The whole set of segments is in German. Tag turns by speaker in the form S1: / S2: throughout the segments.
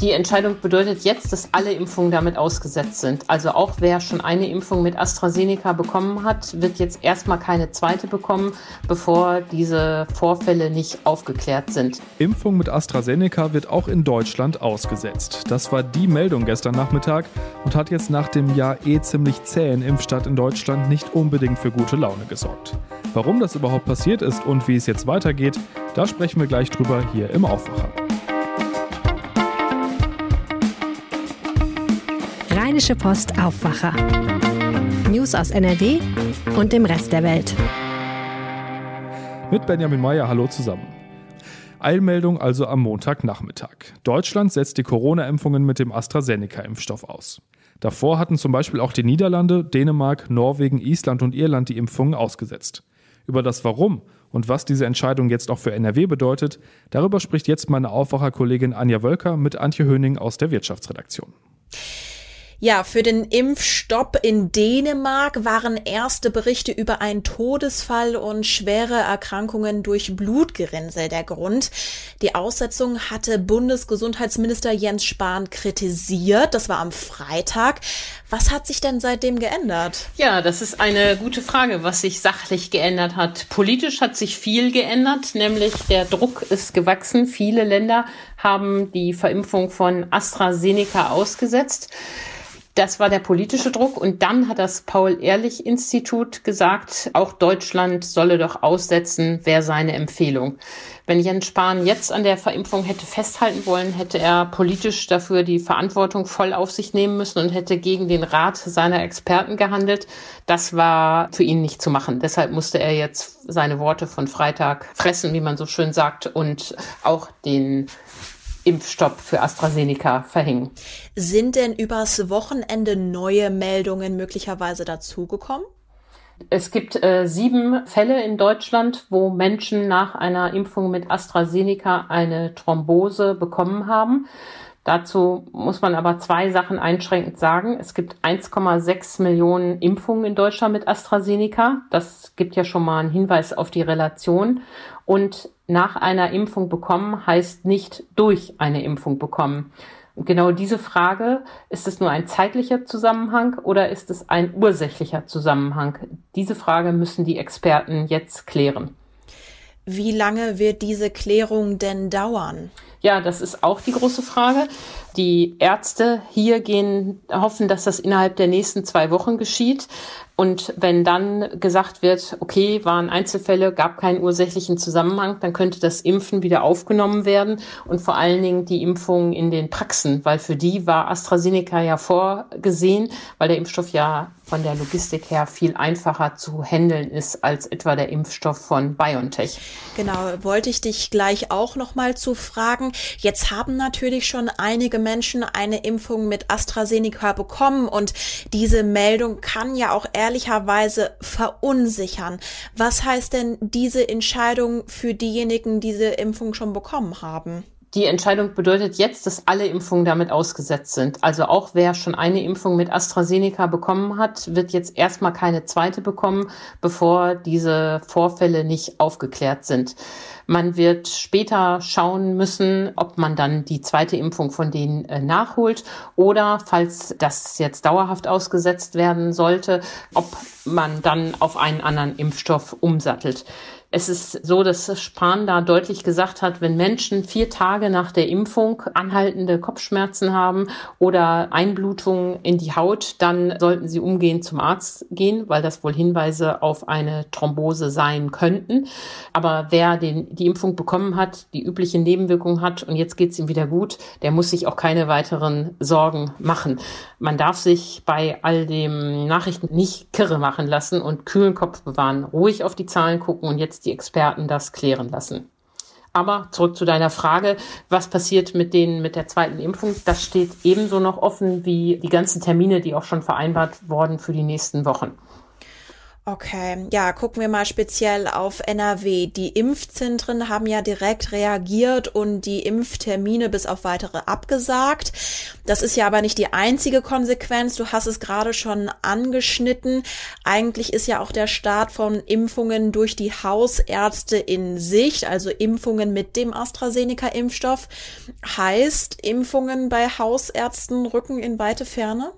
S1: Die Entscheidung bedeutet jetzt, dass alle Impfungen damit ausgesetzt sind. Also auch wer schon eine Impfung mit AstraZeneca bekommen hat, wird jetzt erstmal keine zweite bekommen, bevor diese Vorfälle nicht aufgeklärt sind.
S2: Impfung mit AstraZeneca wird auch in Deutschland ausgesetzt. Das war die Meldung gestern Nachmittag und hat jetzt nach dem Jahr eh ziemlich zähen Impfstart in Deutschland nicht unbedingt für gute Laune gesorgt. Warum das überhaupt passiert ist und wie es jetzt weitergeht, da sprechen wir gleich drüber hier im Aufwacher.
S3: Rheinische Post Aufwacher. News aus NRW und dem Rest der Welt.
S2: Mit Benjamin Meyer, hallo zusammen. Eilmeldung also am Montagnachmittag. Deutschland setzt die Corona-Impfungen mit dem AstraZeneca-Impfstoff aus. Davor hatten zum Beispiel auch die Niederlande, Dänemark, Norwegen, Island und Irland die Impfungen ausgesetzt. Über das Warum und was diese Entscheidung jetzt auch für NRW bedeutet, darüber spricht jetzt meine Aufwacherkollegin Anja Wölker mit Antje Höning aus der Wirtschaftsredaktion.
S4: Ja, für den Impfstopp in Dänemark waren erste Berichte über einen Todesfall und schwere Erkrankungen durch Blutgerinnsel der Grund. Die Aussetzung hatte Bundesgesundheitsminister Jens Spahn kritisiert. Das war am Freitag. Was hat sich denn seitdem geändert?
S1: Ja, das ist eine gute Frage, was sich sachlich geändert hat. Politisch hat sich viel geändert, nämlich der Druck ist gewachsen. Viele Länder haben die Verimpfung von AstraZeneca ausgesetzt. Das war der politische Druck. Und dann hat das Paul-Ehrlich-Institut gesagt, auch Deutschland solle doch aussetzen, wäre seine Empfehlung. Wenn Jens Spahn jetzt an der Verimpfung hätte festhalten wollen, hätte er politisch dafür die Verantwortung voll auf sich nehmen müssen und hätte gegen den Rat seiner Experten gehandelt. Das war für ihn nicht zu machen. Deshalb musste er jetzt seine Worte von Freitag fressen, wie man so schön sagt, und auch den Impfstopp für AstraZeneca verhängen.
S4: Sind denn übers Wochenende neue Meldungen möglicherweise dazugekommen?
S1: Es gibt äh, sieben Fälle in Deutschland, wo Menschen nach einer Impfung mit AstraZeneca eine Thrombose bekommen haben. Dazu muss man aber zwei Sachen einschränkend sagen. Es gibt 1,6 Millionen Impfungen in Deutschland mit AstraZeneca. Das gibt ja schon mal einen Hinweis auf die Relation. Und nach einer Impfung bekommen heißt nicht durch eine Impfung bekommen. Und genau diese Frage, ist es nur ein zeitlicher Zusammenhang oder ist es ein ursächlicher Zusammenhang? Diese Frage müssen die Experten jetzt klären.
S4: Wie lange wird diese Klärung denn dauern?
S1: Ja, das ist auch die große Frage. Die Ärzte hier gehen, hoffen, dass das innerhalb der nächsten zwei Wochen geschieht. Und wenn dann gesagt wird, okay, waren Einzelfälle, gab keinen ursächlichen Zusammenhang, dann könnte das Impfen wieder aufgenommen werden und vor allen Dingen die Impfung in den Praxen, weil für die war AstraZeneca ja vorgesehen, weil der Impfstoff ja von der Logistik her viel einfacher zu handeln ist als etwa der Impfstoff von BioNTech.
S4: Genau, wollte ich dich gleich auch noch mal zu fragen. Jetzt haben natürlich schon einige Menschen eine Impfung mit AstraZeneca bekommen und diese Meldung kann ja auch ehrlicherweise verunsichern. Was heißt denn diese Entscheidung für diejenigen, die diese Impfung schon bekommen haben?
S1: Die Entscheidung bedeutet jetzt, dass alle Impfungen damit ausgesetzt sind. Also auch wer schon eine Impfung mit AstraZeneca bekommen hat, wird jetzt erstmal keine zweite bekommen, bevor diese Vorfälle nicht aufgeklärt sind. Man wird später schauen müssen, ob man dann die zweite Impfung von denen äh, nachholt oder, falls das jetzt dauerhaft ausgesetzt werden sollte, ob man dann auf einen anderen Impfstoff umsattelt. Es ist so, dass Spahn da deutlich gesagt hat, wenn Menschen vier Tage nach der Impfung anhaltende Kopfschmerzen haben oder Einblutungen in die Haut, dann sollten sie umgehend zum Arzt gehen, weil das wohl Hinweise auf eine Thrombose sein könnten. Aber wer den, die Impfung bekommen hat, die übliche Nebenwirkung hat und jetzt geht es ihm wieder gut, der muss sich auch keine weiteren Sorgen machen. Man darf sich bei all dem Nachrichten nicht kirre machen lassen und kühlen Kopf bewahren, ruhig auf die Zahlen gucken und jetzt die Experten das klären lassen. Aber zurück zu deiner Frage, was passiert mit denen mit der zweiten Impfung? Das steht ebenso noch offen wie die ganzen Termine, die auch schon vereinbart wurden für die nächsten Wochen.
S4: Okay, ja, gucken wir mal speziell auf NRW. Die Impfzentren haben ja direkt reagiert und die Impftermine bis auf weitere abgesagt. Das ist ja aber nicht die einzige Konsequenz. Du hast es gerade schon angeschnitten. Eigentlich ist ja auch der Start von Impfungen durch die Hausärzte in Sicht, also Impfungen mit dem AstraZeneca-Impfstoff. Heißt, Impfungen bei Hausärzten rücken in weite Ferne?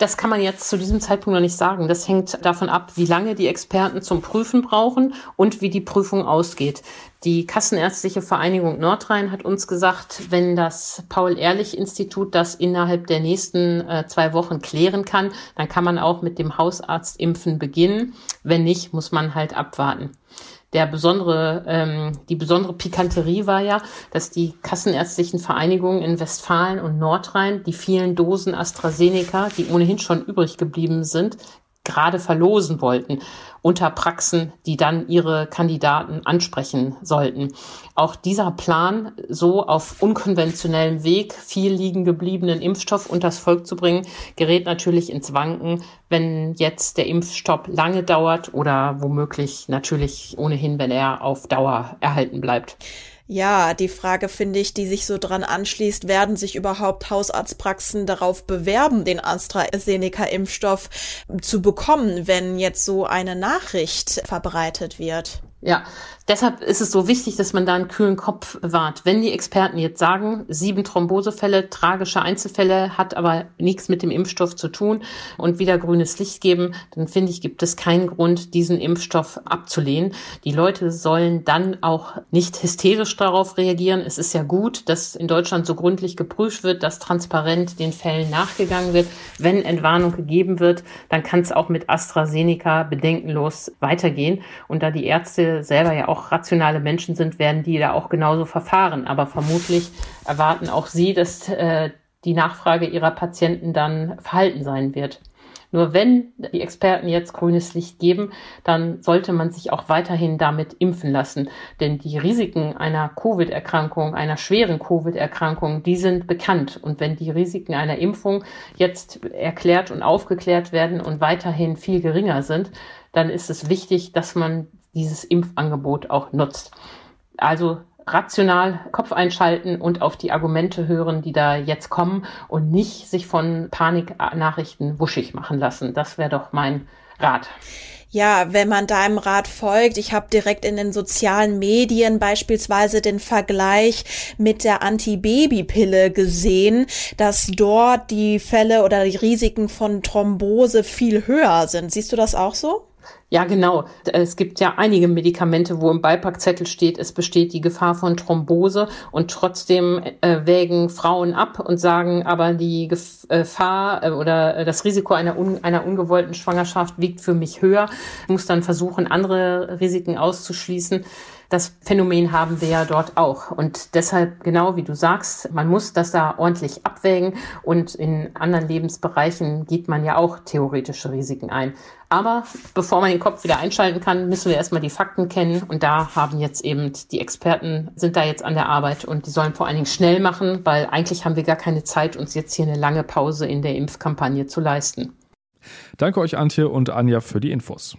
S1: Das kann man jetzt zu diesem Zeitpunkt noch nicht sagen. Das hängt davon ab, wie lange die Experten zum Prüfen brauchen und wie die Prüfung ausgeht. Die Kassenärztliche Vereinigung Nordrhein hat uns gesagt, wenn das Paul-Ehrlich-Institut das innerhalb der nächsten äh, zwei Wochen klären kann, dann kann man auch mit dem Hausarztimpfen beginnen. Wenn nicht, muss man halt abwarten der besondere, ähm, die besondere Pikanterie war ja, dass die kassenärztlichen Vereinigungen in Westfalen und Nordrhein die vielen Dosen AstraZeneca, die ohnehin schon übrig geblieben sind, gerade verlosen wollten unter Praxen, die dann ihre Kandidaten ansprechen sollten. Auch dieser Plan, so auf unkonventionellem Weg viel liegen gebliebenen Impfstoff unters Volk zu bringen, gerät natürlich ins Wanken, wenn jetzt der Impfstopp lange dauert oder womöglich natürlich ohnehin, wenn er auf Dauer erhalten bleibt.
S4: Ja, die Frage finde ich, die sich so dran anschließt, werden sich überhaupt Hausarztpraxen darauf bewerben, den AstraZeneca-Impfstoff zu bekommen, wenn jetzt so eine Nachricht verbreitet wird?
S1: Ja, deshalb ist es so wichtig, dass man da einen kühlen Kopf bewahrt. Wenn die Experten jetzt sagen, sieben Thrombosefälle, tragische Einzelfälle, hat aber nichts mit dem Impfstoff zu tun und wieder grünes Licht geben, dann finde ich, gibt es keinen Grund, diesen Impfstoff abzulehnen. Die Leute sollen dann auch nicht hysterisch darauf reagieren. Es ist ja gut, dass in Deutschland so gründlich geprüft wird, dass transparent den Fällen nachgegangen wird. Wenn Entwarnung gegeben wird, dann kann es auch mit AstraZeneca bedenkenlos weitergehen. Und da die Ärzte selber ja auch rationale Menschen sind, werden die da auch genauso verfahren. Aber vermutlich erwarten auch sie, dass äh, die Nachfrage ihrer Patienten dann verhalten sein wird. Nur wenn die Experten jetzt grünes Licht geben, dann sollte man sich auch weiterhin damit impfen lassen. Denn die Risiken einer Covid-Erkrankung, einer schweren Covid-Erkrankung, die sind bekannt. Und wenn die Risiken einer Impfung jetzt erklärt und aufgeklärt werden und weiterhin viel geringer sind, dann ist es wichtig, dass man dieses Impfangebot auch nutzt. Also rational Kopf einschalten und auf die Argumente hören, die da jetzt kommen und nicht sich von Paniknachrichten wuschig machen lassen. Das wäre doch mein Rat.
S4: Ja, wenn man deinem Rat folgt, ich habe direkt in den sozialen Medien beispielsweise den Vergleich mit der Antibabypille gesehen, dass dort die Fälle oder die Risiken von Thrombose viel höher sind. Siehst du das auch so?
S1: Ja, genau. Es gibt ja einige Medikamente, wo im Beipackzettel steht, es besteht die Gefahr von Thrombose und trotzdem äh, wägen Frauen ab und sagen, aber die Gefahr äh, oder das Risiko einer, un einer ungewollten Schwangerschaft wiegt für mich höher. Ich muss dann versuchen, andere Risiken auszuschließen. Das Phänomen haben wir ja dort auch. Und deshalb, genau wie du sagst, man muss das da ordentlich abwägen. Und in anderen Lebensbereichen geht man ja auch theoretische Risiken ein. Aber bevor man den Kopf wieder einschalten kann, müssen wir erstmal die Fakten kennen. Und da haben jetzt eben die Experten sind da jetzt an der Arbeit und die sollen vor allen Dingen schnell machen, weil eigentlich haben wir gar keine Zeit, uns jetzt hier eine lange Pause in der Impfkampagne zu leisten.
S2: Danke euch, Antje und Anja, für die Infos.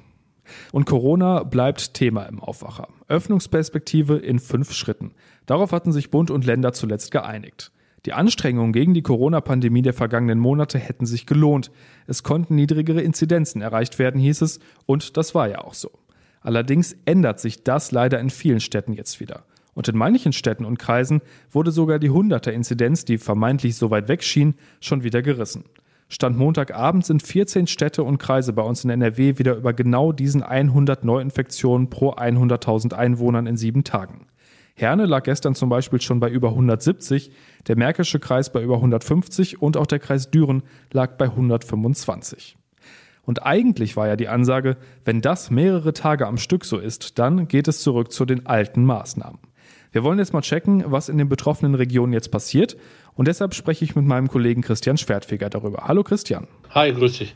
S2: Und Corona bleibt Thema im Aufwacher. Öffnungsperspektive in fünf Schritten. Darauf hatten sich Bund und Länder zuletzt geeinigt. Die Anstrengungen gegen die Corona-Pandemie der vergangenen Monate hätten sich gelohnt. Es konnten niedrigere Inzidenzen erreicht werden, hieß es, und das war ja auch so. Allerdings ändert sich das leider in vielen Städten jetzt wieder. Und in manchen Städten und Kreisen wurde sogar die 100er Inzidenz, die vermeintlich so weit weg schien, schon wieder gerissen. Stand Montagabend sind 14 Städte und Kreise bei uns in NRW wieder über genau diesen 100 Neuinfektionen pro 100.000 Einwohnern in sieben Tagen. Herne lag gestern zum Beispiel schon bei über 170, der Märkische Kreis bei über 150 und auch der Kreis Düren lag bei 125. Und eigentlich war ja die Ansage, wenn das mehrere Tage am Stück so ist, dann geht es zurück zu den alten Maßnahmen. Wir wollen jetzt mal checken, was in den betroffenen Regionen jetzt passiert und deshalb spreche ich mit meinem Kollegen Christian Schwertfeger darüber. Hallo Christian.
S5: Hi, grüß dich.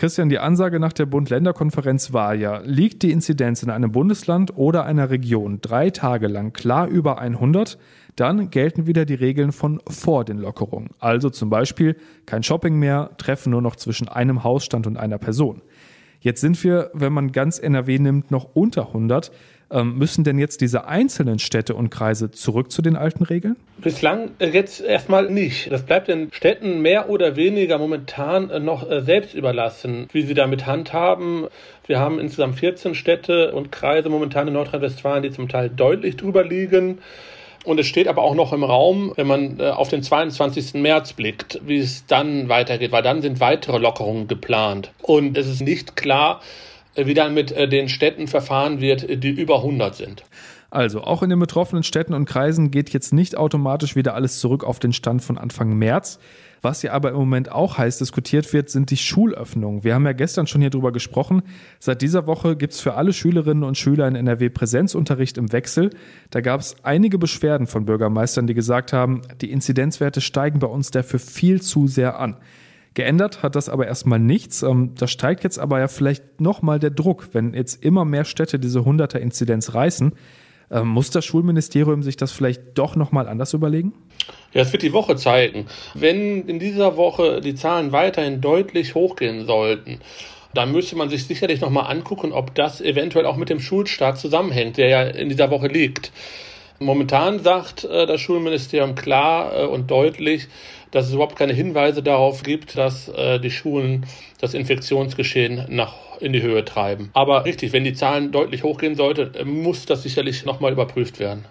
S2: Christian, die Ansage nach der Bund-Länder-Konferenz war ja, liegt die Inzidenz in einem Bundesland oder einer Region drei Tage lang klar über 100, dann gelten wieder die Regeln von vor den Lockerungen. Also zum Beispiel kein Shopping mehr, Treffen nur noch zwischen einem Hausstand und einer Person. Jetzt sind wir, wenn man ganz NRW nimmt, noch unter 100. Ähm, müssen denn jetzt diese einzelnen Städte und Kreise zurück zu den alten Regeln?
S5: Bislang jetzt erstmal nicht. Das bleibt den Städten mehr oder weniger momentan noch äh, selbst überlassen, wie sie damit handhaben. Wir haben insgesamt 14 Städte und Kreise momentan in Nordrhein-Westfalen, die zum Teil deutlich drüber liegen. Und es steht aber auch noch im Raum, wenn man auf den 22. März blickt, wie es dann weitergeht, weil dann sind weitere Lockerungen geplant. Und es ist nicht klar, wie dann mit äh, den Städten verfahren wird, die über 100 sind.
S2: Also, auch in den betroffenen Städten und Kreisen geht jetzt nicht automatisch wieder alles zurück auf den Stand von Anfang März. Was ja aber im Moment auch heiß diskutiert wird, sind die Schulöffnungen. Wir haben ja gestern schon hier drüber gesprochen. Seit dieser Woche gibt es für alle Schülerinnen und Schüler in NRW Präsenzunterricht im Wechsel. Da gab es einige Beschwerden von Bürgermeistern, die gesagt haben, die Inzidenzwerte steigen bei uns dafür viel zu sehr an. Geändert hat das aber erstmal nichts. Ähm, da steigt jetzt aber ja vielleicht nochmal der Druck, wenn jetzt immer mehr Städte diese 100er-Inzidenz reißen. Ähm, muss das Schulministerium sich das vielleicht doch nochmal anders überlegen?
S5: Ja, es wird die Woche zeigen. Wenn in dieser Woche die Zahlen weiterhin deutlich hochgehen sollten, dann müsste man sich sicherlich nochmal angucken, ob das eventuell auch mit dem Schulstart zusammenhängt, der ja in dieser Woche liegt. Momentan sagt äh, das Schulministerium klar äh, und deutlich, dass es überhaupt keine Hinweise darauf gibt, dass äh, die Schulen das Infektionsgeschehen nach in die Höhe treiben. Aber richtig, wenn die Zahlen deutlich hochgehen sollten, muss das sicherlich nochmal überprüft werden.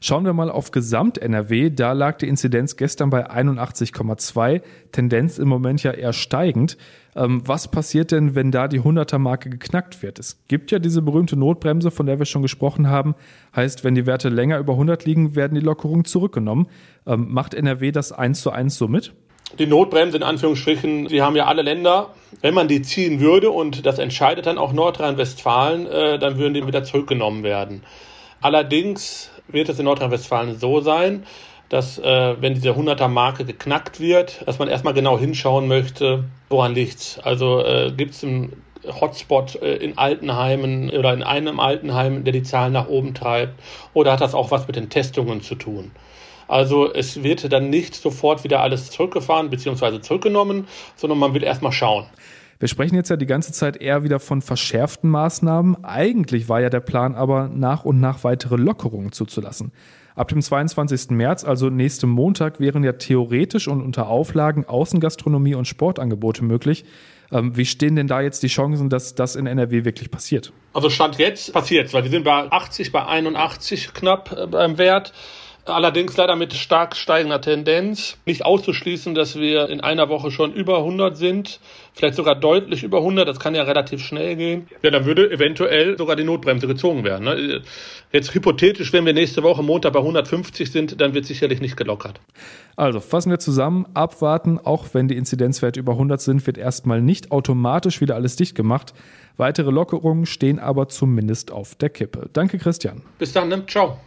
S2: Schauen wir mal auf Gesamt-NRW. Da lag die Inzidenz gestern bei 81,2. Tendenz im Moment ja eher steigend. Ähm, was passiert denn, wenn da die 100er-Marke geknackt wird? Es gibt ja diese berühmte Notbremse, von der wir schon gesprochen haben. Heißt, wenn die Werte länger über 100 liegen, werden die Lockerungen zurückgenommen. Ähm, macht NRW das eins zu eins so mit?
S5: Die Notbremse in Anführungsstrichen, die haben ja alle Länder. Wenn man die ziehen würde und das entscheidet dann auch Nordrhein-Westfalen, äh, dann würden die wieder zurückgenommen werden. Allerdings wird es in Nordrhein-Westfalen so sein, dass äh, wenn diese 100er-Marke geknackt wird, dass man erstmal genau hinschauen möchte, woran liegt's. Also äh, gibt es einen Hotspot äh, in Altenheimen oder in einem Altenheim, der die Zahlen nach oben treibt, oder hat das auch was mit den Testungen zu tun? Also es wird dann nicht sofort wieder alles zurückgefahren bzw. zurückgenommen, sondern man will erstmal schauen.
S2: Wir sprechen jetzt ja die ganze Zeit eher wieder von verschärften Maßnahmen. Eigentlich war ja der Plan aber, nach und nach weitere Lockerungen zuzulassen. Ab dem 22. März, also nächsten Montag, wären ja theoretisch und unter Auflagen Außengastronomie und Sportangebote möglich. Ähm, wie stehen denn da jetzt die Chancen, dass das in NRW wirklich passiert?
S5: Also Stand jetzt passiert weil wir sind bei 80, bei 81 knapp äh, beim Wert. Allerdings leider mit stark steigender Tendenz. Nicht auszuschließen, dass wir in einer Woche schon über 100 sind, vielleicht sogar deutlich über 100. Das kann ja relativ schnell gehen. Ja, dann würde eventuell sogar die Notbremse gezogen werden. Ne? Jetzt hypothetisch, wenn wir nächste Woche Montag bei 150 sind, dann wird sicherlich nicht gelockert.
S2: Also fassen wir zusammen, abwarten, auch wenn die Inzidenzwerte über 100 sind, wird erstmal nicht automatisch wieder alles dicht gemacht. Weitere Lockerungen stehen aber zumindest auf der Kippe. Danke, Christian.
S5: Bis dann, ne? ciao.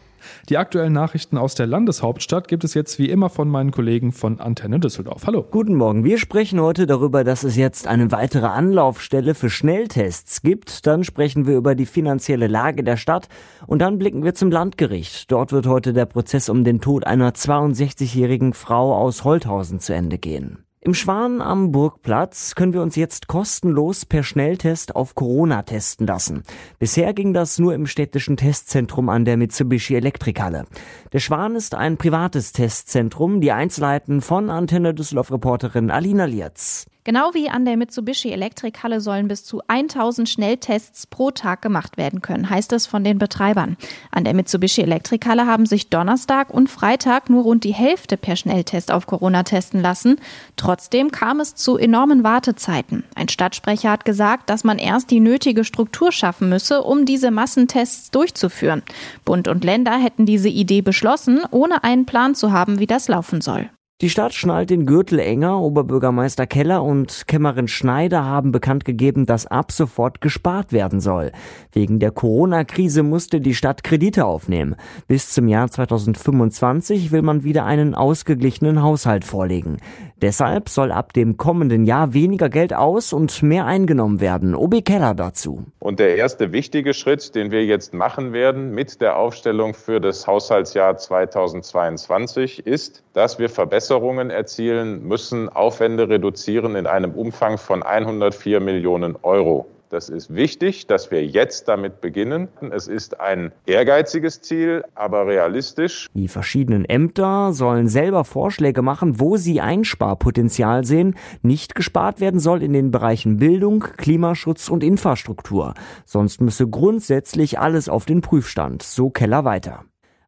S2: Die aktuellen Nachrichten aus der Landeshauptstadt gibt es jetzt wie immer von meinen Kollegen von Antenne Düsseldorf. Hallo.
S6: Guten Morgen. Wir sprechen heute darüber, dass es jetzt eine weitere Anlaufstelle für Schnelltests gibt. Dann sprechen wir über die finanzielle Lage der Stadt und dann blicken wir zum Landgericht. Dort wird heute der Prozess um den Tod einer 62-jährigen Frau aus Holthausen zu Ende gehen. Im Schwan am Burgplatz können wir uns jetzt kostenlos per Schnelltest auf Corona testen lassen. Bisher ging das nur im städtischen Testzentrum an der Mitsubishi Elektrikhalle. Der Schwan ist ein privates Testzentrum, die Einzelheiten von Antenne Düsseldorf Reporterin Alina Lietz.
S7: Genau wie an der Mitsubishi Elektrikhalle sollen bis zu 1000 Schnelltests pro Tag gemacht werden können, heißt es von den Betreibern. An der Mitsubishi Elektrikhalle haben sich Donnerstag und Freitag nur rund die Hälfte per Schnelltest auf Corona testen lassen. Trotzdem kam es zu enormen Wartezeiten. Ein Stadtsprecher hat gesagt, dass man erst die nötige Struktur schaffen müsse, um diese Massentests durchzuführen. Bund und Länder hätten diese Idee beschlossen, ohne einen Plan zu haben, wie das laufen soll.
S6: Die Stadt schnallt den Gürtel enger. Oberbürgermeister Keller und Kämmerin Schneider haben bekannt gegeben, dass ab sofort gespart werden soll. Wegen der Corona-Krise musste die Stadt Kredite aufnehmen. Bis zum Jahr 2025 will man wieder einen ausgeglichenen Haushalt vorlegen. Deshalb soll ab dem kommenden Jahr weniger Geld aus und mehr eingenommen werden. Obi Keller dazu.
S8: Und der erste wichtige Schritt, den wir jetzt machen werden mit der Aufstellung für das Haushaltsjahr 2022, ist, dass wir Verbesserungen erzielen müssen, Aufwände reduzieren in einem Umfang von 104 Millionen Euro. Das ist wichtig, dass wir jetzt damit beginnen. Es ist ein ehrgeiziges Ziel, aber realistisch.
S6: Die verschiedenen Ämter sollen selber Vorschläge machen, wo sie Einsparpotenzial sehen. Nicht gespart werden soll in den Bereichen Bildung, Klimaschutz und Infrastruktur. Sonst müsse grundsätzlich alles auf den Prüfstand. So Keller weiter.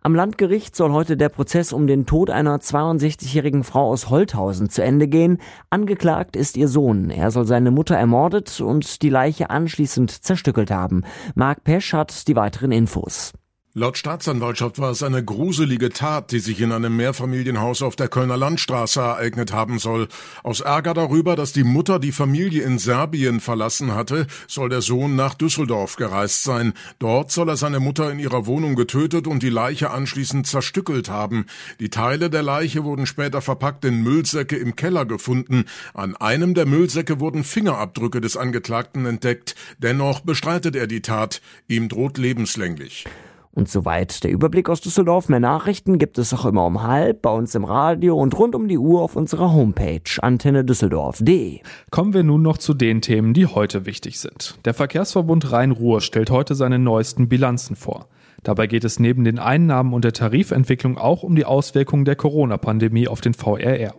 S6: Am Landgericht soll heute der Prozess um den Tod einer 62-jährigen Frau aus Holthausen zu Ende gehen. Angeklagt ist ihr Sohn. Er soll seine Mutter ermordet und die Leiche anschließend zerstückelt haben. Marc Pesch hat die weiteren Infos.
S9: Laut Staatsanwaltschaft war es eine gruselige Tat, die sich in einem Mehrfamilienhaus auf der Kölner Landstraße ereignet haben soll. Aus Ärger darüber, dass die Mutter die Familie in Serbien verlassen hatte, soll der Sohn nach Düsseldorf gereist sein. Dort soll er seine Mutter in ihrer Wohnung getötet und die Leiche anschließend zerstückelt haben. Die Teile der Leiche wurden später verpackt in Müllsäcke im Keller gefunden. An einem der Müllsäcke wurden Fingerabdrücke des Angeklagten entdeckt. Dennoch bestreitet er die Tat. Ihm droht lebenslänglich.
S6: Und soweit der Überblick aus Düsseldorf. Mehr Nachrichten gibt es auch immer um halb bei uns im Radio und rund um die Uhr auf unserer Homepage antennedüsseldorf.de.
S2: Kommen wir nun noch zu den Themen, die heute wichtig sind. Der Verkehrsverbund Rhein-Ruhr stellt heute seine neuesten Bilanzen vor. Dabei geht es neben den Einnahmen und der Tarifentwicklung auch um die Auswirkungen der Corona-Pandemie auf den VRR.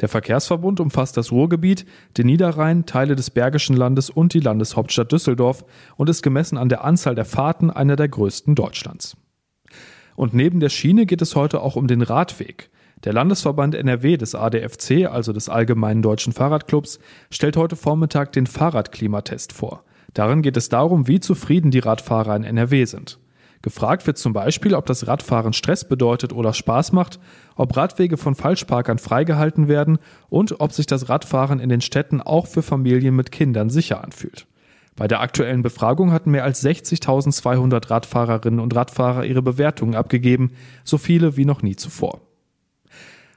S2: Der Verkehrsverbund umfasst das Ruhrgebiet, den Niederrhein, Teile des Bergischen Landes und die Landeshauptstadt Düsseldorf und ist gemessen an der Anzahl der Fahrten einer der größten Deutschlands. Und neben der Schiene geht es heute auch um den Radweg. Der Landesverband NRW des ADFC, also des Allgemeinen Deutschen Fahrradclubs, stellt heute Vormittag den Fahrradklimatest vor. Darin geht es darum, wie zufrieden die Radfahrer in NRW sind. Gefragt wird zum Beispiel, ob das Radfahren Stress bedeutet oder Spaß macht, ob Radwege von Falschparkern freigehalten werden und ob sich das Radfahren in den Städten auch für Familien mit Kindern sicher anfühlt. Bei der aktuellen Befragung hatten mehr als 60.200 Radfahrerinnen und Radfahrer ihre Bewertungen abgegeben, so viele wie noch nie zuvor.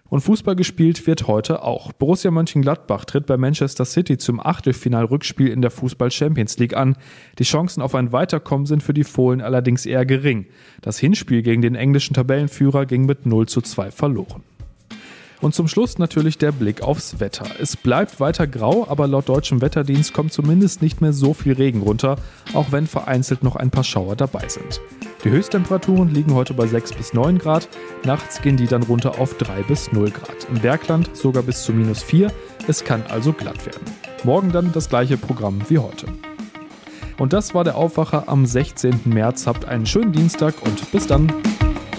S2: Und Fußball gespielt wird heute auch. Borussia Mönchengladbach tritt bei Manchester City zum Achtelfinal-Rückspiel in der Fußball Champions League an. Die Chancen auf ein Weiterkommen sind für die Fohlen allerdings eher gering. Das Hinspiel gegen den englischen Tabellenführer ging mit 0 zu 2 verloren. Und zum Schluss natürlich der Blick aufs Wetter. Es bleibt weiter grau, aber laut deutschem Wetterdienst kommt zumindest nicht mehr so viel Regen runter, auch wenn vereinzelt noch ein paar Schauer dabei sind. Die Höchsttemperaturen liegen heute bei 6 bis 9 Grad, nachts gehen die dann runter auf 3 bis 0 Grad. Im Bergland sogar bis zu minus 4, es kann also glatt werden. Morgen dann das gleiche Programm wie heute. Und das war der Aufwacher am 16. März. Habt einen schönen Dienstag und bis dann.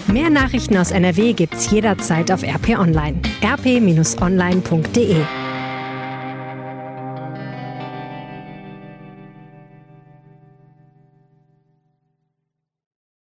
S3: Mehr Nachrichten aus NRW gibt's jederzeit auf RP Online. rp-online.de